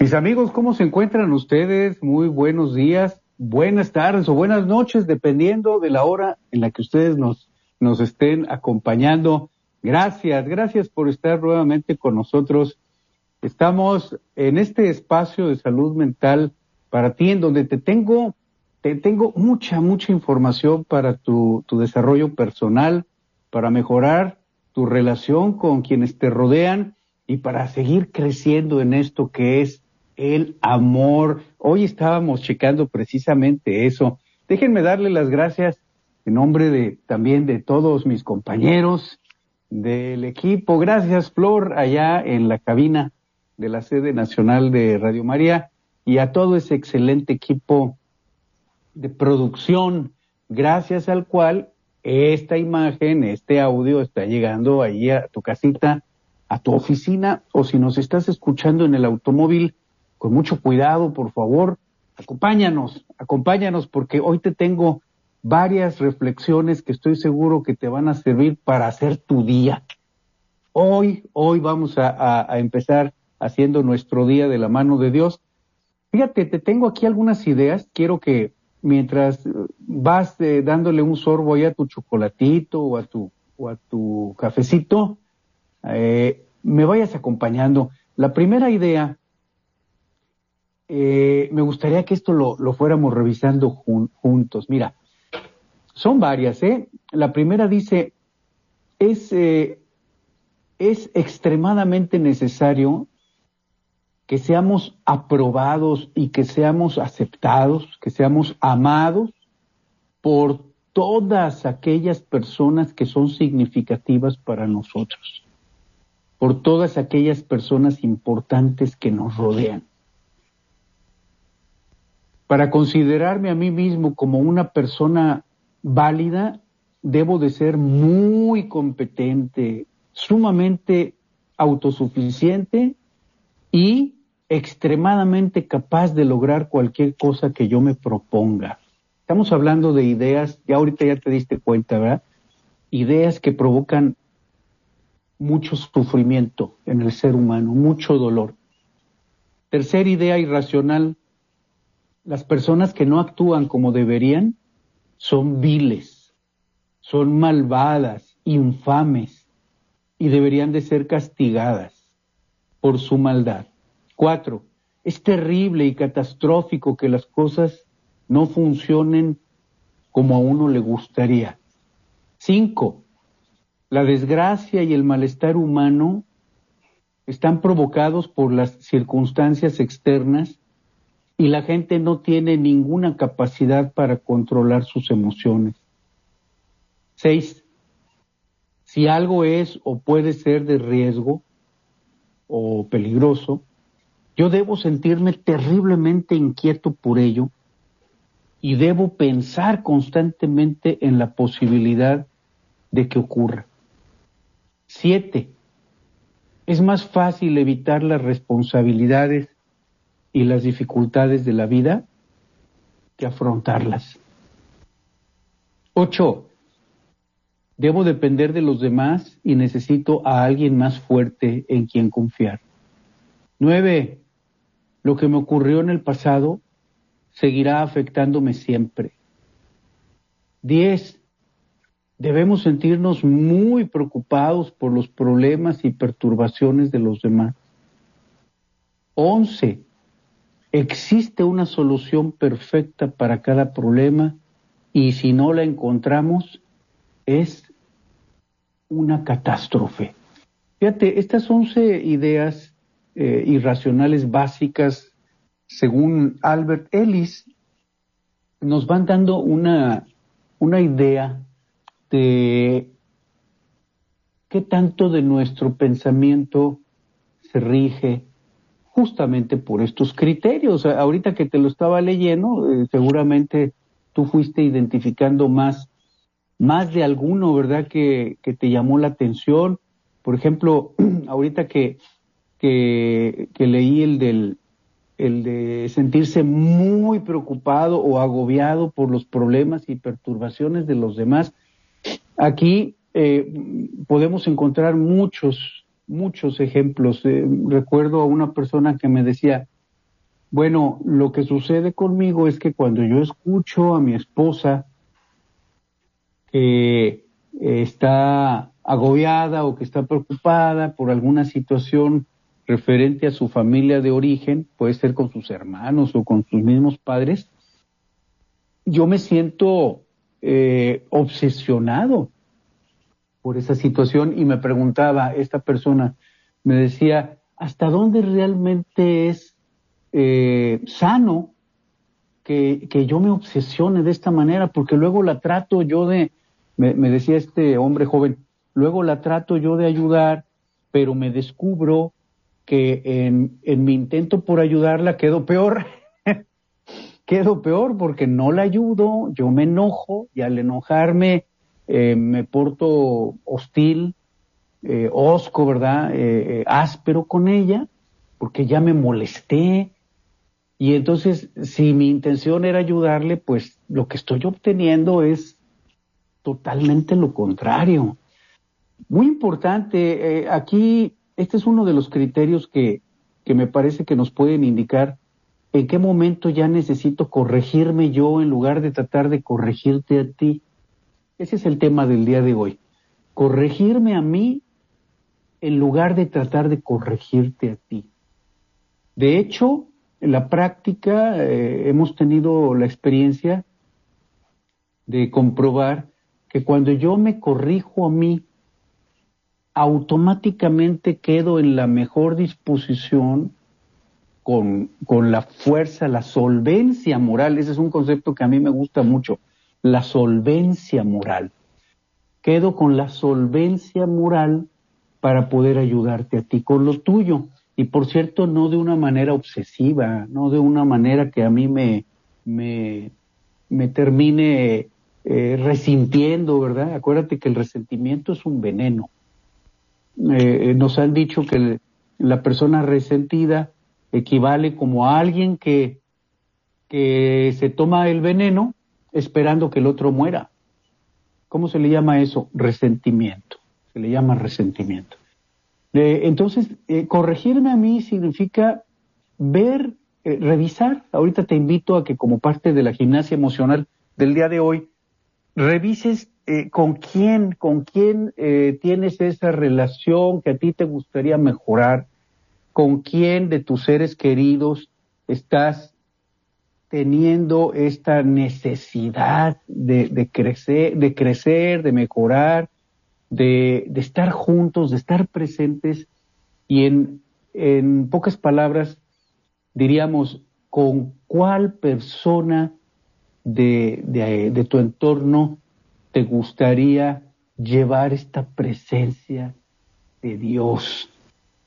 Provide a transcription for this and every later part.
Mis amigos, ¿cómo se encuentran ustedes? Muy buenos días, buenas tardes o buenas noches, dependiendo de la hora en la que ustedes nos, nos estén acompañando. Gracias, gracias por estar nuevamente con nosotros. Estamos en este espacio de salud mental para ti, en donde te tengo, te tengo mucha, mucha información para tu, tu desarrollo personal, para mejorar tu relación con quienes te rodean y para seguir creciendo en esto que es el amor. Hoy estábamos checando precisamente eso. Déjenme darle las gracias en nombre de también de todos mis compañeros del equipo. Gracias, Flor, allá en la cabina de la sede nacional de Radio María y a todo ese excelente equipo de producción, gracias al cual esta imagen, este audio está llegando ahí a tu casita, a tu oficina o si nos estás escuchando en el automóvil, con mucho cuidado, por favor, acompáñanos, acompáñanos porque hoy te tengo varias reflexiones que estoy seguro que te van a servir para hacer tu día. Hoy, hoy vamos a, empezar haciendo nuestro día de la mano de Dios. Fíjate, te tengo aquí algunas ideas. Quiero que mientras vas eh, dándole un sorbo ahí a tu chocolatito o a tu, o a tu cafecito, eh, me vayas acompañando. La primera idea eh, me gustaría que esto lo, fuéramos revisando juntos. Mira, son varias, ¿eh? La primera dice, es, eh, es extremadamente necesario que seamos aprobados y que seamos aceptados, que seamos amados por todas aquellas personas que son significativas para nosotros, por todas aquellas personas importantes que nos rodean para considerarme a mí mismo como una persona válida, debo de ser muy competente, sumamente autosuficiente y extremadamente capaz de lograr cualquier cosa que yo me proponga. Estamos hablando de ideas, ya ahorita ya te diste cuenta, ¿verdad? Ideas que provocan mucho sufrimiento en el ser humano, mucho dolor. Tercera idea irracional, las personas que no actúan como deberían son viles, son malvadas, infames y deberían de ser castigadas por su maldad. Cuatro, es terrible y catastrófico que las cosas no funcionen como a uno le gustaría. Cinco, la desgracia y el malestar humano están provocados por las circunstancias externas y la gente no tiene ninguna capacidad para controlar sus emociones. Seis, si algo es o puede ser de riesgo o peligroso, yo debo sentirme terriblemente inquieto por ello y debo pensar constantemente en la posibilidad de que ocurra. Siete, es más fácil evitar las responsabilidades y las dificultades de la vida que afrontarlas. Ocho, debo depender de los demás y necesito a alguien más fuerte en quien confiar. Nueve, lo que me ocurrió en el pasado seguirá afectándome siempre. Diez, debemos sentirnos muy preocupados por los problemas y perturbaciones de los demás. Once, existe una solución perfecta para cada problema y si no la encontramos es una catástrofe. Fíjate, estas once ideas eh, irracionales básicas, según Albert Ellis, nos van dando una, una idea de qué tanto de nuestro pensamiento se rige justamente por estos criterios. Ahorita que te lo estaba leyendo, eh, seguramente tú fuiste identificando más, más de alguno, ¿verdad? Que, que te llamó la atención. Por ejemplo, ahorita que, que, leí el del, el de sentirse muy preocupado o agobiado por los problemas y perturbaciones de los demás. Aquí eh, podemos encontrar muchos, muchos ejemplos. Eh, recuerdo a una persona que me decía, bueno, lo que sucede conmigo es que cuando yo escucho a mi esposa que está agobiada o que está preocupada por alguna situación referente a su familia de origen, puede ser con sus hermanos o con sus mismos padres, yo me siento eh, obsesionado por esa situación y me preguntaba esta persona, me decía, ¿hasta dónde realmente es eh, sano que, que, yo me obsesione de esta manera? Porque luego la trato yo de, me, me decía este hombre joven, luego la trato yo de ayudar, pero me descubro que en, en mi intento por ayudarla quedo peor. quedo peor porque no la ayudo, yo me enojo y al enojarme eh, me porto hostil, eh, osco, ¿verdad? Eh, áspero con ella porque ya me molesté. Y entonces, si mi intención era ayudarle, pues lo que estoy obteniendo es totalmente lo contrario. Muy importante, aquí este es uno de los criterios que, que me parece que nos pueden indicar en qué momento ya necesito corregirme yo en lugar de tratar de corregirte a ti. Ese es el tema del día de hoy. Corregirme a mí en lugar de tratar de corregirte a ti. De hecho, en la práctica eh, hemos tenido la experiencia de comprobar que cuando yo me corrijo a mí automáticamente quedo en la mejor disposición con, con, la fuerza, la solvencia moral. Ese es un concepto que a mí me gusta mucho, la solvencia moral. Quedo con la solvencia moral para poder ayudarte a ti con lo tuyo. Y por cierto, no de una manera obsesiva, no de una manera que a mí me, me, termine eh, resintiendo, ¿verdad? Acuérdate que el resentimiento es un veneno eh, nos han dicho que la persona resentida equivale como a alguien que, que se toma el veneno esperando que el otro muera. ¿Cómo se le llama eso? Resentimiento. Se le llama resentimiento. Eh, entonces, eh, corregirme a mí significa ver, revisar. Ahorita te invito a que como parte de la gimnasia emocional del día de hoy, revises eh, con quién, con quién eh, tienes esa relación que a ti te gustaría mejorar, con quién de tus seres queridos estás teniendo esta necesidad de, crecer, de crecer, de mejorar, de, estar juntos, de estar presentes y en, pocas palabras diríamos con cuál persona de tu entorno te gustaría llevar esta presencia de Dios?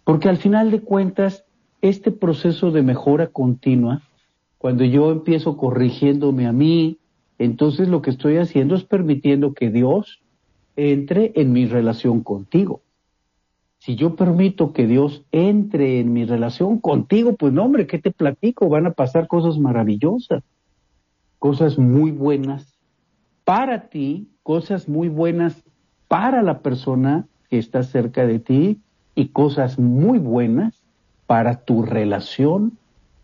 Porque al final de cuentas, este proceso de mejora continua, cuando yo empiezo corrigiéndome a mí, entonces lo que estoy haciendo es permitiendo que Dios entre en mi relación contigo. Si yo permito que Dios entre en mi relación contigo, pues no, hombre, ¿qué te platico? Van a pasar cosas maravillosas, cosas muy buenas para ti cosas muy buenas para la persona que está cerca de ti y cosas muy buenas para tu relación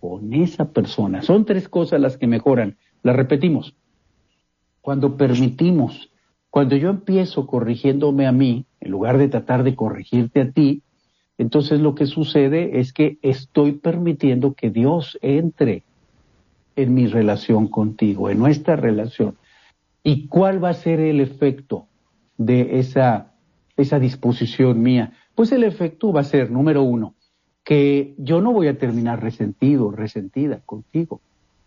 con esa persona. Son tres cosas las que mejoran. Las repetimos. Cuando permitimos, cuando yo empiezo corrigiéndome a mí, en lugar de tratar de corregirte a ti, entonces lo que sucede es que estoy permitiendo que Dios entre en mi relación contigo, en nuestra relación. ¿Y cuál va a ser el efecto de esa, esa disposición mía? Pues el efecto va a ser, número uno, que yo no voy a terminar resentido, resentida contigo.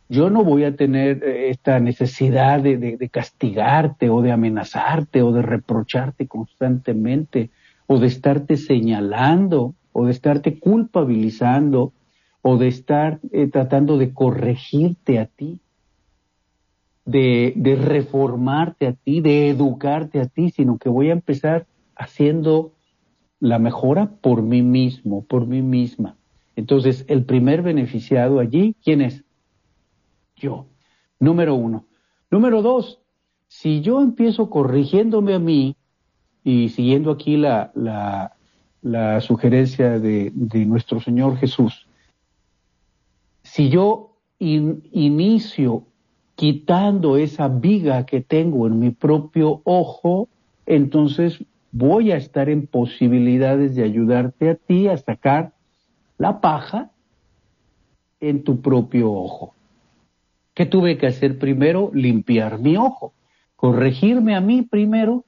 Yo no voy a tener eh, esta necesidad de, castigarte o de amenazarte o de reprocharte constantemente o de estarte señalando o de estarte culpabilizando o de estar eh, tratando de corregirte a ti, de, de reformarte a ti, de educarte a ti, sino que voy a empezar haciendo la mejora por mí mismo, por mí misma. Entonces, el primer beneficiado allí, ¿quién es? Yo. Número uno. Número dos, si yo empiezo corrigiéndome a mí y siguiendo aquí la, la, sugerencia de, de, nuestro Señor Jesús, si yo inicio quitando esa viga que tengo en mi propio ojo, entonces voy a estar en posibilidades de ayudarte a ti a sacar la paja en tu propio ojo. ¿Qué tuve que hacer primero? Limpiar mi ojo, corregirme a mí primero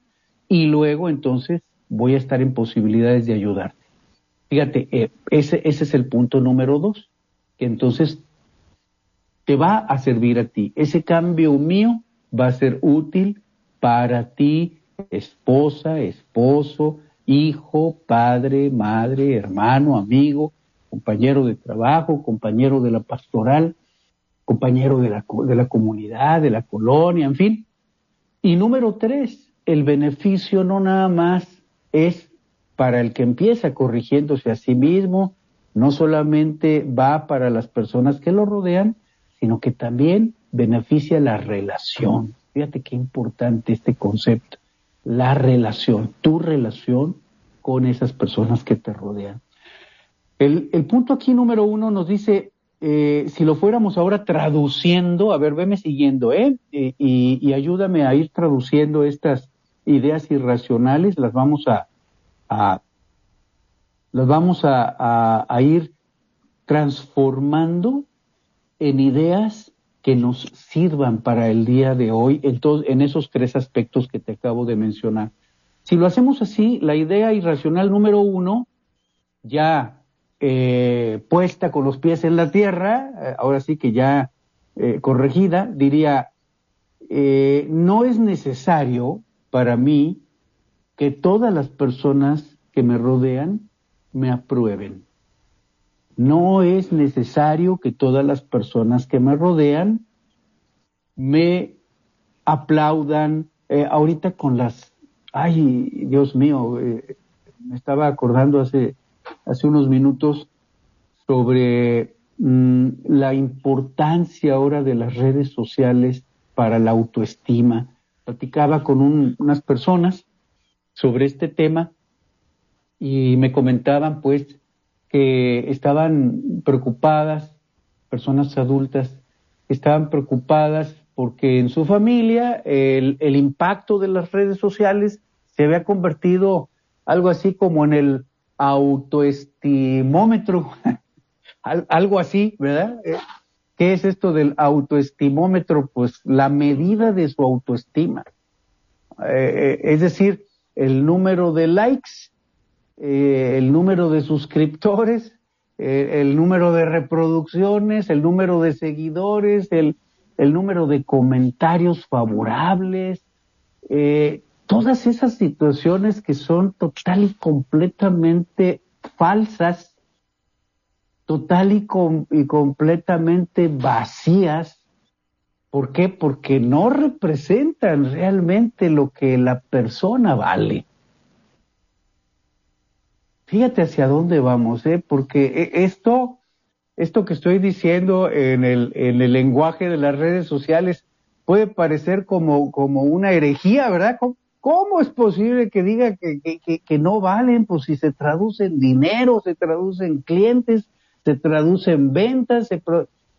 y luego entonces voy a estar en posibilidades de ayudarte. Fíjate, eh, ese, ese es el punto número dos, que entonces te va a servir a ti. Ese cambio mío va a ser útil para ti esposa, esposo, hijo, padre, madre, hermano, amigo, compañero de trabajo, compañero de la pastoral, compañero de la, de la comunidad, de la colonia, en fin. Y número tres, el beneficio no nada más es para el que empieza corrigiéndose a sí mismo, no solamente va para las personas que lo rodean, sino que también beneficia la relación. Fíjate qué importante este concepto la relación, tu relación con esas personas que te rodean. El, punto aquí número uno nos dice, eh, si lo fuéramos ahora traduciendo, a ver, veme siguiendo, ¿eh? y, ayúdame a ir traduciendo estas ideas irracionales, las vamos a, las vamos a, a ir transformando en ideas que nos sirvan para el día de hoy en, en esos tres aspectos que te acabo de mencionar. Si lo hacemos así, la idea irracional número uno, ya eh, puesta con los pies en la tierra, eh, ahora sí que ya eh, corregida, diría, no es necesario para mí que todas las personas que me rodean me aprueben. No es necesario que todas las personas que me rodean me aplaudan. Eh, ahorita con las, ay, Dios mío, eh, me estaba acordando hace, hace unos minutos sobre mm, la importancia ahora de las redes sociales para la autoestima. Platicaba con unas personas sobre este tema y me comentaban pues que estaban preocupadas, personas adultas, estaban preocupadas porque en su familia el, el impacto de las redes sociales se había convertido algo así como en el autoestimómetro, algo así, ¿verdad? Eh, ¿Qué es esto del autoestimómetro? Pues la medida de su autoestima. Eh, eh, es decir, el número de likes eh, el número de suscriptores, eh, el número de reproducciones, el número de seguidores, el, el número de comentarios favorables, eh, todas esas situaciones que son total y completamente falsas, total y, y completamente vacías. ¿Por qué? Porque no representan realmente lo que la persona vale. Fíjate hacia dónde vamos, ¿eh? porque e, esto, esto que estoy diciendo en el, en el lenguaje de las redes sociales puede parecer como, como una herejía, ¿verdad? ¿Cómo, es posible que diga que, no valen? Pues si se traduce en dinero, se traduce en clientes, se traduce en ventas,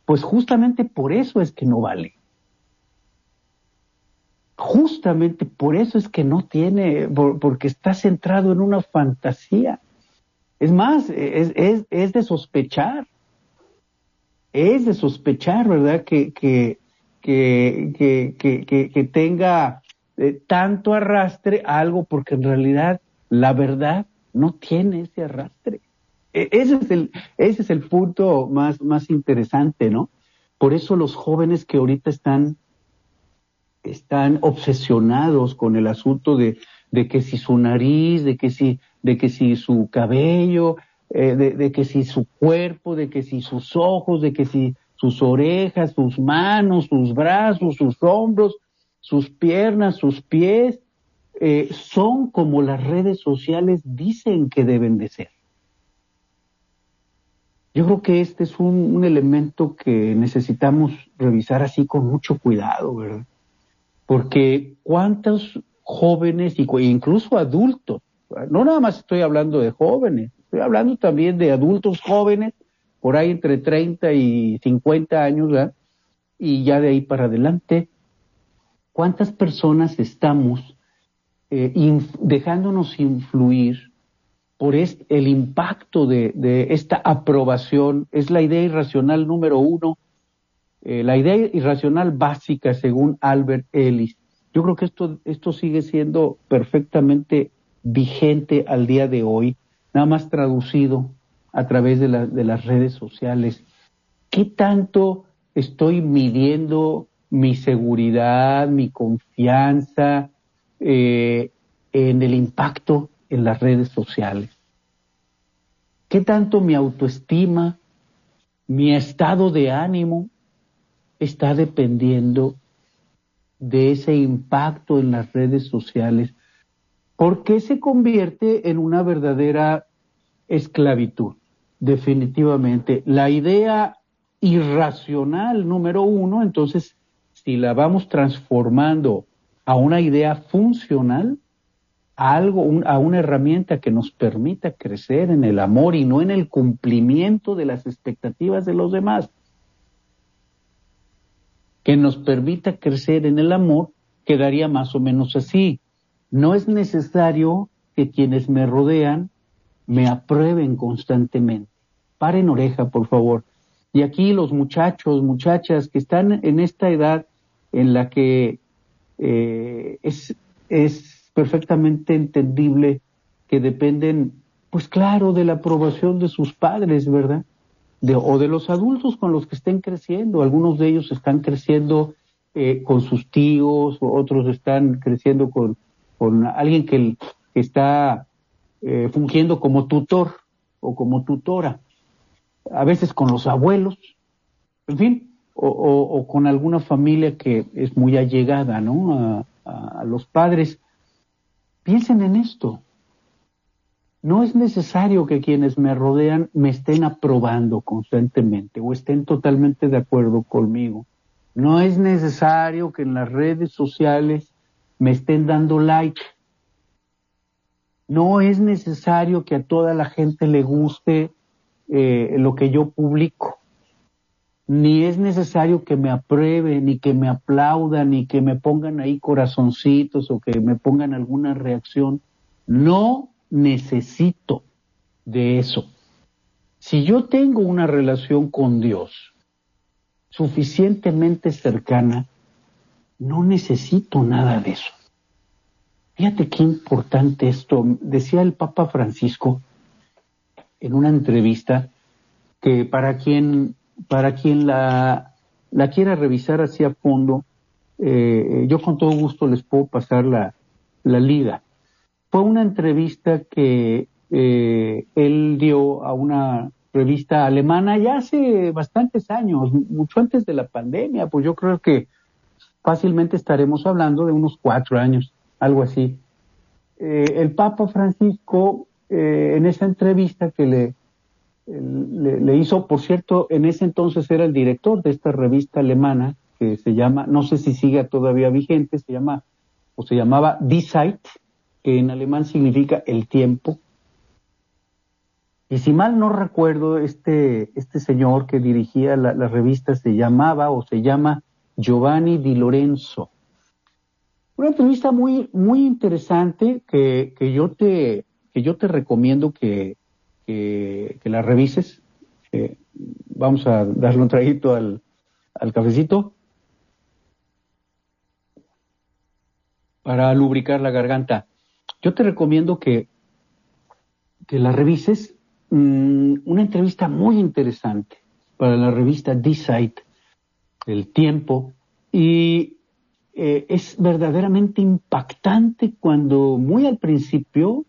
pues justamente por eso es que no vale. Justamente por eso es que no tiene, porque está centrado en una fantasía. Es más, es, es, es de sospechar, es de sospechar, ¿verdad? Que, que, que, que, que tenga eh, tanto arrastre algo, porque en realidad la verdad no tiene ese arrastre. E, ese es el, ese es el punto más, más interesante, ¿no? Por eso los jóvenes que ahorita están, están obsesionados con el asunto de, de que si su nariz, de que si, de que si su cabello, eh, de, que si su cuerpo, de que si sus ojos, de que si sus orejas, sus manos, sus brazos, sus hombros, sus piernas, sus pies, eh, son como las redes sociales dicen que deben de ser. Yo creo que este es un, un elemento que necesitamos revisar así con mucho cuidado, ¿verdad? Porque cuántos jóvenes y incluso adultos, no nada más estoy hablando de jóvenes, estoy hablando también de adultos jóvenes, por ahí entre 30 y 50 años, y ya de ahí para adelante, ¿cuántas personas estamos eh, dejándonos influir por el impacto de, esta aprobación, es la idea irracional número uno, eh, la idea irracional básica según Albert Ellis. Yo creo que esto, esto sigue siendo perfectamente vigente al día de hoy, nada más traducido a través de, las redes sociales. ¿Qué tanto estoy midiendo mi seguridad, mi confianza eh, en el impacto en las redes sociales? ¿Qué tanto mi autoestima, mi estado de ánimo está dependiendo de ese impacto en las redes sociales? ¿Por qué se convierte en una verdadera esclavitud? Definitivamente. La idea irracional número uno, entonces, si la vamos transformando a una idea funcional, a algo, a una herramienta que nos permita crecer en el amor y no en el cumplimiento de las expectativas de los demás. Que nos permita crecer en el amor, quedaría más o menos así. No es necesario que quienes me rodean me aprueben constantemente. Paren oreja, por favor. Y aquí los muchachos, muchachas que están en esta edad en la que eh, es, es perfectamente entendible que dependen, pues claro, de la aprobación de sus padres, ¿verdad? De, o de los adultos con los que estén creciendo. Algunos de ellos están creciendo eh, con sus tíos, otros están creciendo con, con alguien que, está eh, fungiendo como tutor o como tutora, a veces con los abuelos, en fin, o, con alguna familia que es muy allegada, ¿no? a los padres. Piensen en esto. No es necesario que quienes me rodean me estén aprobando constantemente o estén totalmente de acuerdo conmigo. No es necesario que en las redes sociales me estén dando like. No es necesario que a toda la gente le guste eh, lo que yo publico. Ni es necesario que me aprueben, ni que me aplaudan, ni que me pongan ahí corazoncitos o que me pongan alguna reacción. No necesito de eso. Si yo tengo una relación con Dios suficientemente cercana, no necesito nada de eso. Fíjate qué importante esto. Decía el Papa Francisco en una entrevista que para quien para quien la, la quiera revisar así a fondo, eh, yo con todo gusto les puedo pasar la, la liga. Fue una entrevista que eh, él dio a una revista alemana ya hace bastantes años, mucho antes de la pandemia, pues yo creo que fácilmente estaremos hablando de unos cuatro años, algo así. Eh, el Papa Francisco, en esa entrevista que le, le, hizo, por cierto, en ese entonces era el director de esta revista alemana que se llama, no sé si sigue todavía vigente, se llama, o se llamaba Die Zeit, que en alemán significa el tiempo. Y si mal no recuerdo, este, este señor que dirigía la revista se llamaba o se llama Giovanni Di Lorenzo. Una entrevista muy, muy interesante que, que, yo te, que yo te recomiendo que, que, la revises. Eh, vamos a darle un traguito al, al cafecito para lubricar la garganta. Yo te recomiendo que, que la revises mm, una entrevista muy interesante para la revista D-Site, El Tiempo, y eh, es verdaderamente impactante cuando muy al principio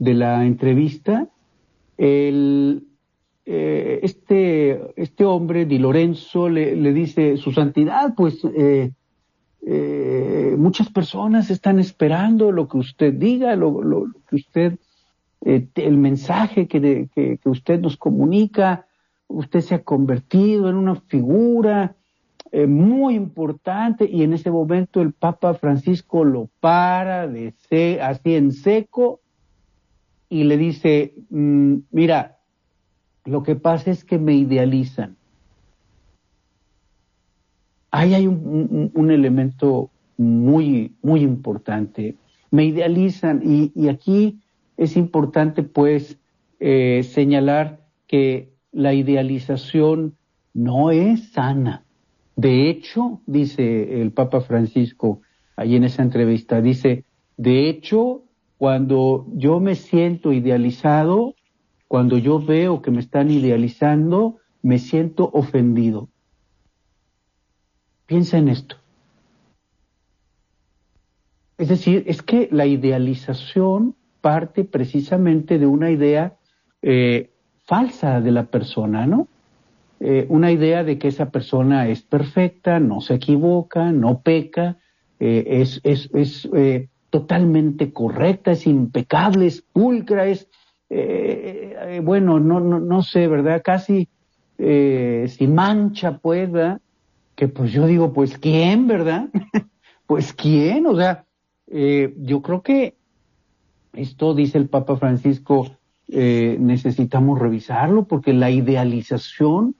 de la entrevista, el, eh, este, este hombre, Di Lorenzo, le, dice, su santidad, pues eh, muchas personas están esperando lo que usted diga, lo, que usted, el mensaje que, que usted nos comunica, usted se ha convertido en una figura eh, muy importante y en ese momento el Papa Francisco lo para de así en seco y le dice, mm, mira, lo que pasa es que me idealizan. Ahí hay un, elemento muy, muy importante. Me idealizan y, aquí es importante pues eh, señalar que la idealización no es sana. De hecho, dice el Papa Francisco ahí en esa entrevista, dice, de hecho, cuando yo me siento idealizado, cuando yo veo que me están idealizando, me siento ofendido. Piensa en esto. Es decir, es que la idealización parte precisamente de una idea eh, falsa de la persona, ¿no? Eh, una idea de que esa persona es perfecta, no se equivoca, no peca, eh, es, es, es eh, totalmente correcta, es impecable, es pulcra, es, bueno, no, no, no sé, ¿verdad? Casi sin mancha, ¿verdad? Que pues yo digo, pues, ¿quién, verdad? pues, ¿quién? O sea, yo creo que esto dice el Papa Francisco, necesitamos revisarlo porque la idealización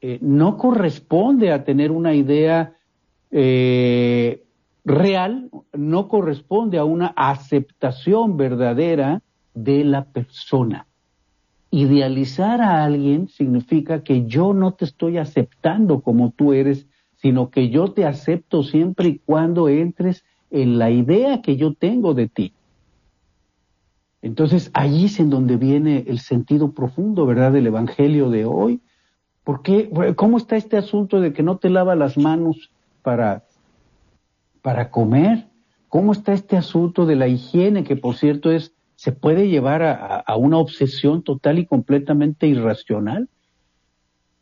eh, no corresponde a tener una idea eh, real, no corresponde a una aceptación verdadera de la persona. Idealizar a alguien significa que yo no te estoy aceptando como tú eres, sino que yo te acepto siempre y cuando entres en la idea que yo tengo de ti. Entonces, allí es en donde viene el sentido profundo, ¿verdad?, del Evangelio de hoy, ¿Por qué? ¿Cómo está este asunto de que no te lava las manos para, para comer? ¿Cómo está este asunto de la higiene, que por cierto es, se puede llevar a, una obsesión total y completamente irracional?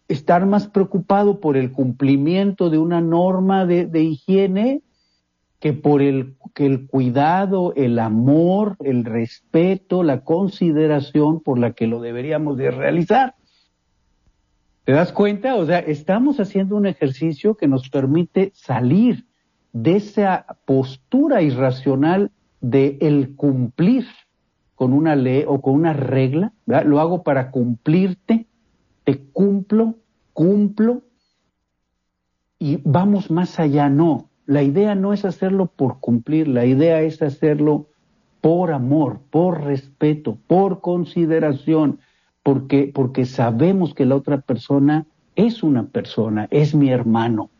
Estar más preocupado por el cumplimiento de una norma de, de higiene que por el, que el cuidado, el amor, el respeto, la consideración por la que lo deberíamos de realizar. ¿Te das cuenta? O sea, estamos haciendo un ejercicio que nos permite salir de esa postura irracional de el cumplir con una ley o con una regla, Lo hago para cumplirte, te cumplo, cumplo, y vamos más allá, no. La idea no es hacerlo por cumplir, la idea es hacerlo por amor, por respeto, por consideración, porque, porque sabemos que la otra persona es una persona, es mi hermano.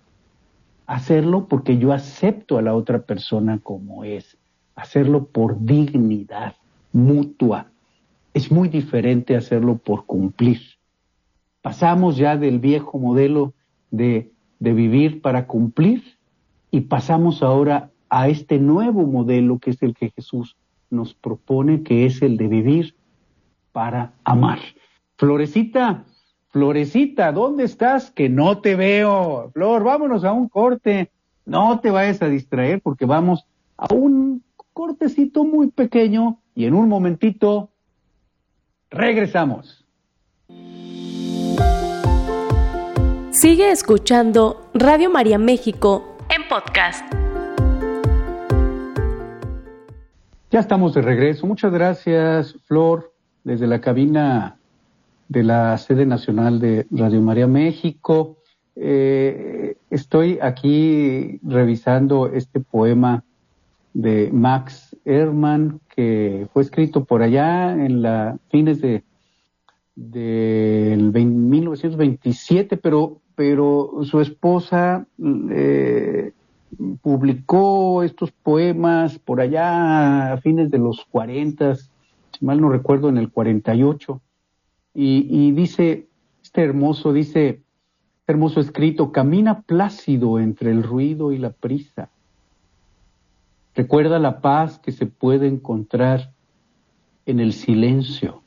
Hacerlo porque yo acepto a la otra persona como es. Hacerlo por dignidad mutua. Es muy diferente hacerlo por cumplir. Pasamos ya del viejo modelo de, de vivir para cumplir y pasamos ahora a este nuevo modelo que es el que Jesús nos propone, que es el de vivir para amar. Florecita, Florecita, ¿dónde estás? Que no te veo. Flor, vámonos a un corte. No te vayas a distraer porque vamos a un cortecito muy pequeño y en un momentito regresamos. Sigue escuchando Radio María México en podcast. Ya estamos de regreso. Muchas gracias, Flor, desde la cabina de la sede nacional de Radio María México. Eh, estoy aquí revisando este poema de Max Ehrmann que fue escrito por allá en la fines de del 1927, pero pero su esposa eh, publicó estos poemas por allá a fines de los 40, mal no recuerdo, en el 48 Y, dice, este hermoso, dice, hermoso escrito, camina plácido entre el ruido y la prisa. Recuerda la paz que se puede encontrar en el silencio.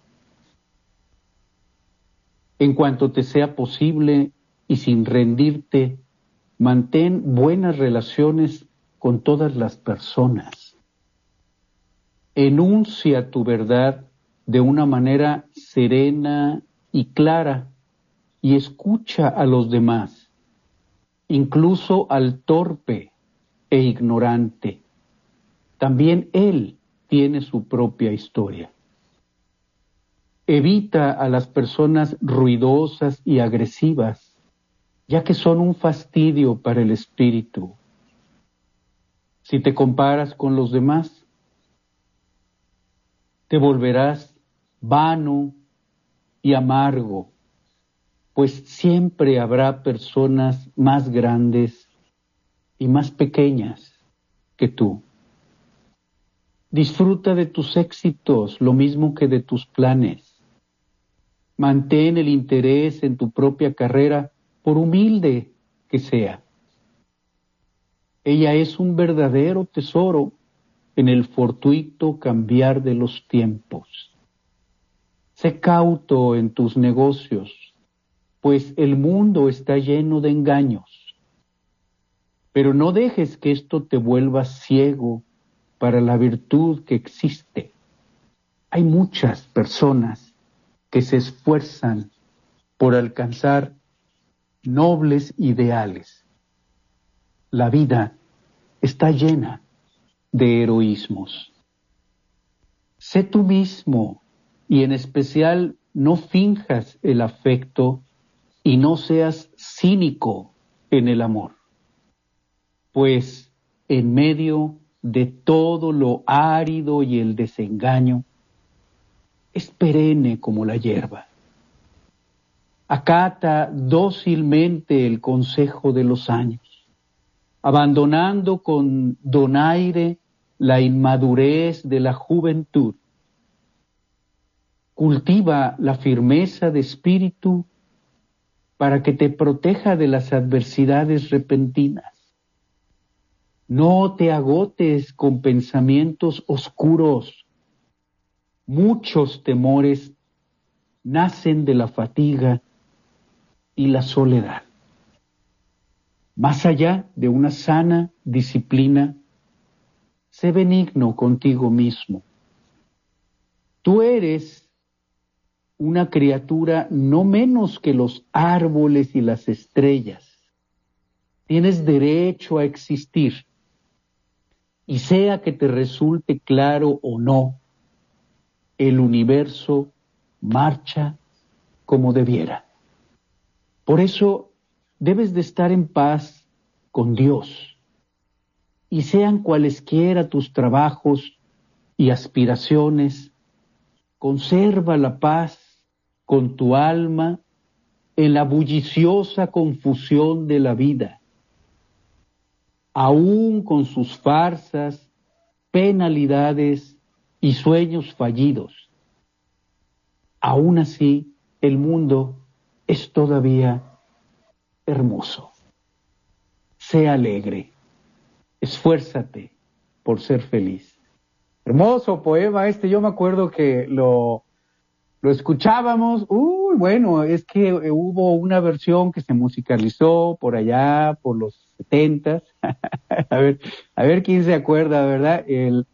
En cuanto te sea posible y sin rendirte, mantén buenas relaciones con todas las personas. Enuncia tu verdad de una manera serena y clara y escucha a los demás, incluso al torpe e ignorante. También él tiene su propia historia. Evita a las personas ruidosas y agresivas, ya que son un fastidio para el espíritu. Si te comparas con los demás, te volverás vano y amargo, pues siempre habrá personas más grandes y más pequeñas que tú. Disfruta de tus éxitos lo mismo que de tus planes. Mantén el interés en tu propia carrera, por humilde que sea. Ella es un verdadero tesoro en el fortuito cambiar de los tiempos. Sé cauto en tus negocios, pues el mundo está lleno de engaños. Pero no dejes que esto te vuelva ciego para la virtud que existe. Hay muchas personas que se esfuerzan por alcanzar nobles ideales. La vida está llena de heroísmos. Sé tú mismo y en especial no finjas el afecto y no seas cínico en el amor, pues en medio de todo lo árido y el desengaño, es perenne como la hierba. Acata dócilmente el consejo de los años, abandonando con donaire la inmadurez de la juventud Cultiva la firmeza de espíritu para que te proteja de las adversidades repentinas. No te agotes con pensamientos oscuros. Muchos temores nacen de la fatiga y la soledad. Más allá de una sana disciplina, sé benigno contigo mismo. Tú eres una criatura no menos que los árboles y las estrellas. Tienes derecho a existir. Y sea que te resulte claro o no, el universo marcha como debiera. Por eso debes de estar en paz con Dios. Y sean cualesquiera tus trabajos y aspiraciones, conserva la paz con tu alma en la bulliciosa confusión de la vida, aún con sus farsas, penalidades y sueños fallidos. Aún así, el mundo es todavía hermoso. Sé alegre, esfuérzate por ser feliz. Hermoso poema este, yo me acuerdo que lo, lo escuchábamos, uy, bueno, es que eh, hubo una versión que se musicalizó por allá, por los setentas, a ver, a ver quién se acuerda, ¿verdad? El,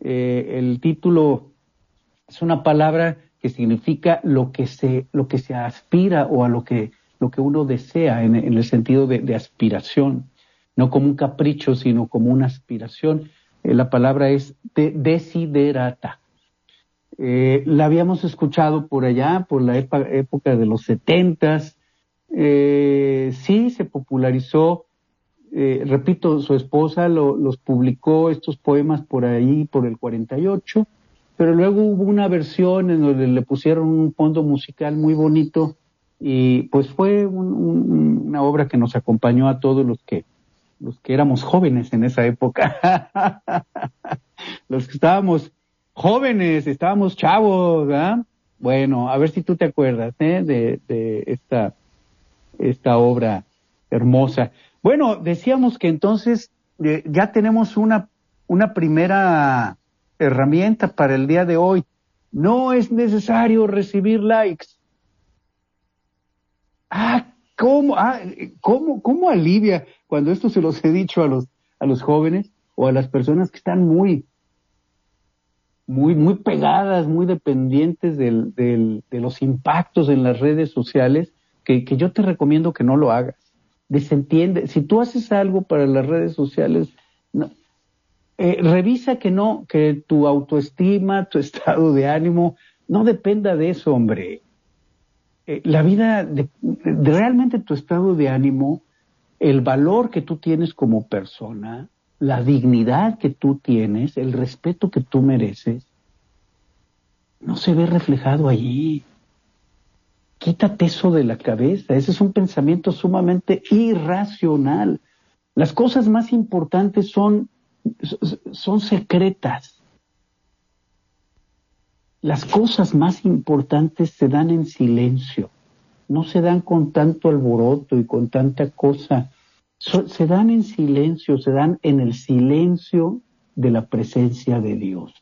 eh, el título es una palabra que significa lo que se, lo que se aspira o a lo que, lo que uno desea en, el sentido de, aspiración, no como un capricho, sino como una aspiración. Eh, la palabra es de, desiderata. Eh, la habíamos escuchado por allá, por la época de los setentas. Eh, sí, se popularizó. Eh, repito, su esposa los publicó estos poemas por ahí, por el 48, pero luego hubo una versión en donde le pusieron un fondo musical muy bonito y pues fue una obra que nos acompañó a todos los que los que éramos jóvenes en esa época, los que estábamos jóvenes, estábamos chavos. Bueno, a ver si tú te acuerdas ¿eh? de, de esta, esta obra hermosa. Bueno, decíamos que entonces eh, ya tenemos una, una primera herramienta para el día de hoy. No es necesario recibir likes. Ah, ¿cómo, ah, cómo, cómo alivia cuando esto se los he dicho a los, a los jóvenes o a las personas que están muy, muy, muy pegadas, muy dependientes del, del, de los impactos en las redes sociales, que, yo te recomiendo que no lo hagas. Desentiende. Si tú haces algo para las redes sociales, eh, revisa que no, que tu autoestima, tu estado de ánimo, no dependa de eso, hombre. Eh, la vida, de, realmente tu estado de ánimo, el valor que tú tienes como persona, la dignidad que tú tienes, el respeto que tú mereces, no se ve reflejado allí. Quítate eso de la cabeza. Ese es un pensamiento sumamente irracional. Las cosas más importantes son, son secretas. Las cosas más importantes se dan en silencio. No se dan con tanto alboroto y con tanta cosa se dan en silencio, se dan en el silencio de la presencia de Dios.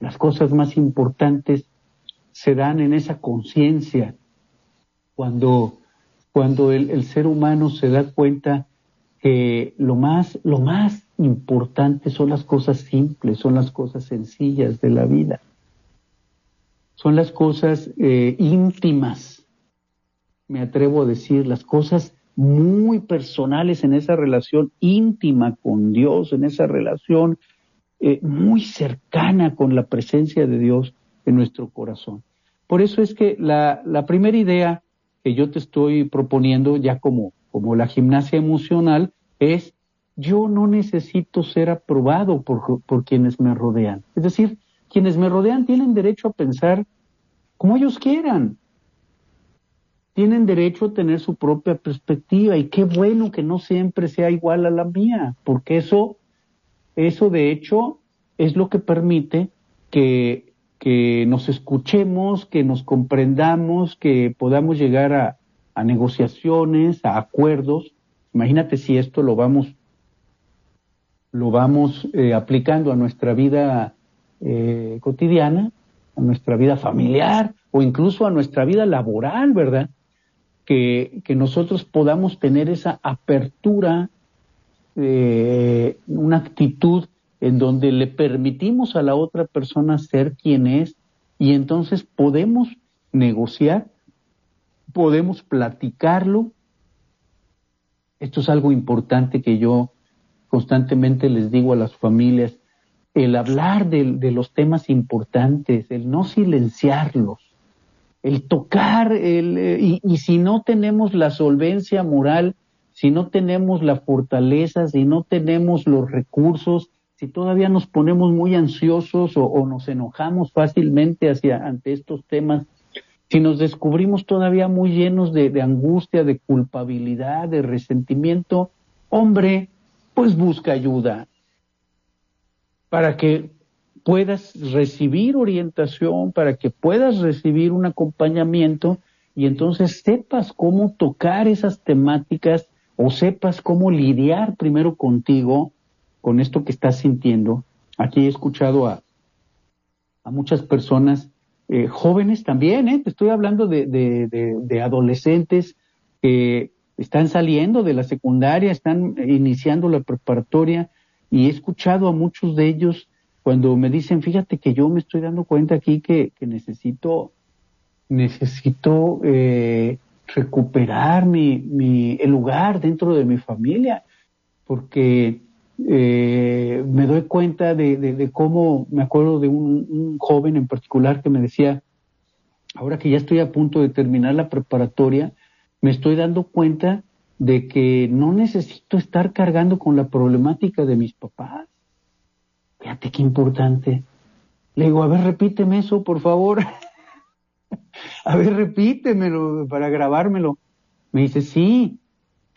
Las cosas más importantes se dan en esa conciencia cuando, cuando el, el, ser humano se da cuenta que lo más, lo más importante son las cosas simples, son las cosas sencillas de la vida. Son las cosas eh, íntimas, me atrevo a decir, las cosas muy personales en esa relación íntima con Dios, en esa relación eh, muy cercana con la presencia de Dios en nuestro corazón. Por eso es que la, la primera idea que yo te estoy proponiendo ya como, como la gimnasia emocional es yo no necesito ser aprobado por, por quienes me rodean. Es decir, quienes me rodean tienen derecho a pensar como ellos quieran tienen derecho a tener su propia perspectiva y qué bueno que no siempre sea igual a la mía, porque eso, eso de hecho es lo que permite que, que nos escuchemos, que nos comprendamos, que podamos llegar a, a negociaciones, a acuerdos. Imagínate si esto lo vamos, lo vamos eh, aplicando a nuestra vida eh, cotidiana, a nuestra vida familiar o incluso a nuestra vida laboral, ¿verdad? que, nosotros podamos tener esa apertura, eh, una actitud en donde le permitimos a la otra persona ser quien es y entonces podemos negociar, podemos platicarlo. Esto es algo importante que yo constantemente les digo a las familias, el hablar de, los temas importantes, el no silenciarlos, el tocar, el, eh, y, si no tenemos la solvencia moral, si no tenemos la fortaleza, si no tenemos los recursos, si todavía nos ponemos muy ansiosos o, nos enojamos fácilmente hacia, ante estos temas, si nos descubrimos todavía muy llenos de angustia, de culpabilidad, de resentimiento, hombre, pues busca ayuda para que puedas recibir orientación, para que puedas recibir un acompañamiento y entonces sepas cómo tocar esas temáticas o sepas cómo lidiar primero contigo con esto que estás sintiendo. Aquí he escuchado a, a muchas personas, eh, jóvenes también, ¿eh? te estoy hablando de, de, adolescentes que están saliendo de la secundaria, están iniciando la preparatoria y he escuchado a muchos de ellos cuando me dicen, fíjate que yo me estoy dando cuenta aquí que, necesito, necesito eh, recuperar mi, mi, el lugar dentro de mi familia, porque eh, me doy cuenta de, de, cómo, me acuerdo de un, un, joven en particular que me decía, ahora que ya estoy a punto de terminar la preparatoria, me estoy dando cuenta de que no necesito estar cargando con la problemática de mis papás. Fíjate qué importante. Le digo, a ver, repíteme eso, por favor. a ver, repítemelo para grabármelo. Me dice, sí,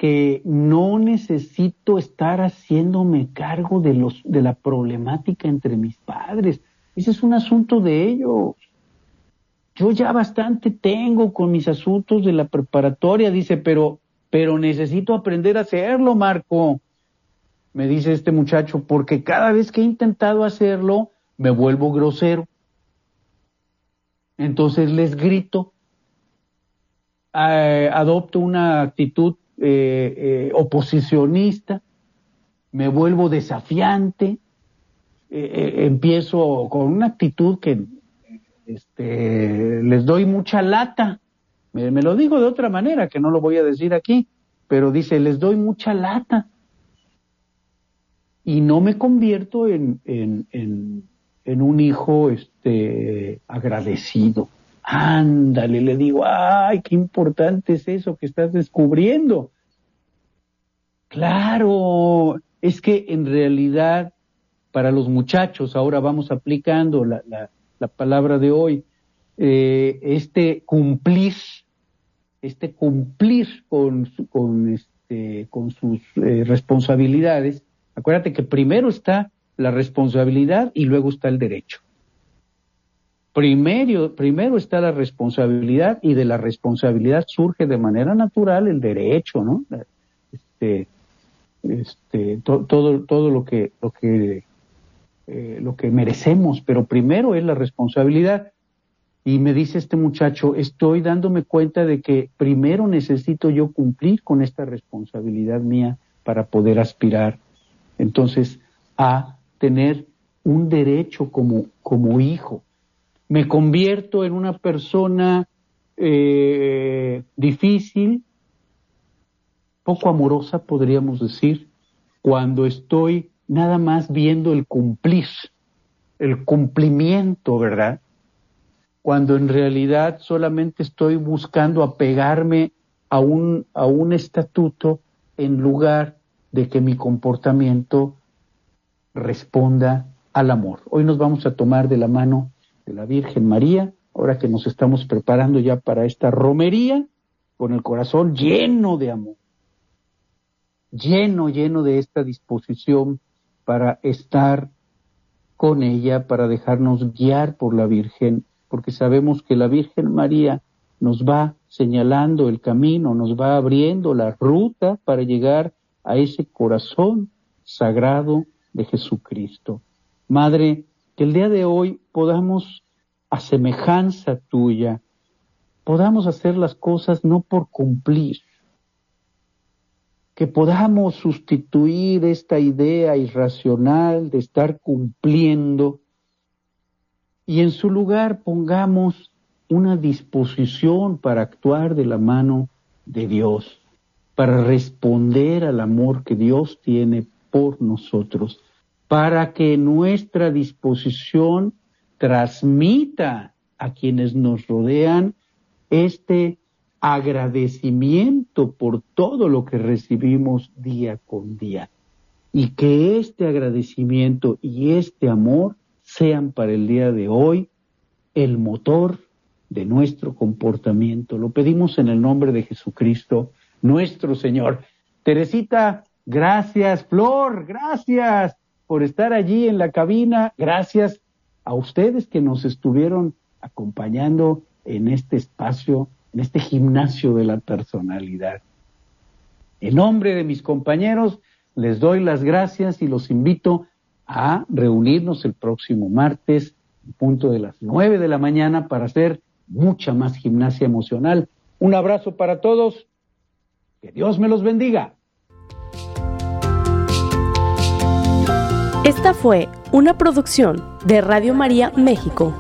que no necesito estar haciéndome cargo de los, de la problemática entre mis padres. Ese es un asunto de ellos. yo ya bastante tengo con mis asuntos de la preparatoria, dice, pero, pero necesito aprender a hacerlo, Marco. Me dice este muchacho, porque cada vez que he intentado hacerlo, me vuelvo grosero. Entonces les grito, eh, adopto una actitud eh, eh, oposicionista, me vuelvo desafiante, empiezo con una actitud que este, les doy mucha lata. Me, lo digo de otra manera, que no lo voy a decir aquí, pero dice, les doy mucha lata. Y no me convierto en, en, en, un hijo este, agradecido. Ándale, le digo, ay, qué importante es eso que estás descubriendo. Claro, es que en realidad para los muchachos, ahora vamos aplicando la, la palabra de hoy, eh, este cumplir, este cumplir con, con, este, con sus eh, responsabilidades, acuérdate que primero está la responsabilidad y luego está el derecho. Primero, primero está la responsabilidad y de la responsabilidad surge de manera natural el derecho, ¿no? Este, este, todo, todo lo que, lo que eh, lo que merecemos, pero primero es la responsabilidad. Y me dice este muchacho, estoy dándome cuenta de que primero necesito yo cumplir con esta responsabilidad mía para poder aspirar entonces a tener un derecho como, como hijo. Me convierto en una persona eh, difícil, poco amorosa, podríamos decir, cuando estoy nada más viendo el cumplir, el cumplimiento, ¿verdad? Cuando en realidad solamente estoy buscando apegarme a un, a un estatuto en lugar de que mi comportamiento responda al amor. Hoy nos vamos a tomar de la mano de la Virgen María, ahora que nos estamos preparando ya para esta romería, con el corazón lleno de amor, lleno, lleno de esta disposición para estar con ella, para dejarnos guiar por la Virgen, porque sabemos que la Virgen María nos va señalando el camino, nos va abriendo la ruta para llegar a ese corazón sagrado de Jesucristo. Madre, que el día de hoy podamos, a semejanza tuya, podamos hacer las cosas no por cumplir, que podamos sustituir esta idea irracional de estar cumpliendo y en su lugar pongamos una disposición para actuar de la mano de Dios, para responder al amor que Dios tiene por nosotros, para que nuestra disposición transmita a quienes nos rodean este agradecimiento por todo lo que recibimos día con día. Y que este agradecimiento y este amor sean para el día de hoy el motor de nuestro comportamiento. Lo pedimos en el nombre de Jesucristo, nuestro Señor. Teresita, gracias. Flor, gracias por estar allí en la cabina. Gracias a ustedes que nos estuvieron acompañando en este espacio en este gimnasio de la personalidad. En nombre de mis compañeros, les doy las gracias y los invito a reunirnos el próximo martes, punto de las nueve de la mañana, para hacer mucha más gimnasia emocional. Un abrazo para todos. Que Dios me los bendiga. Esta fue una producción de Radio María México.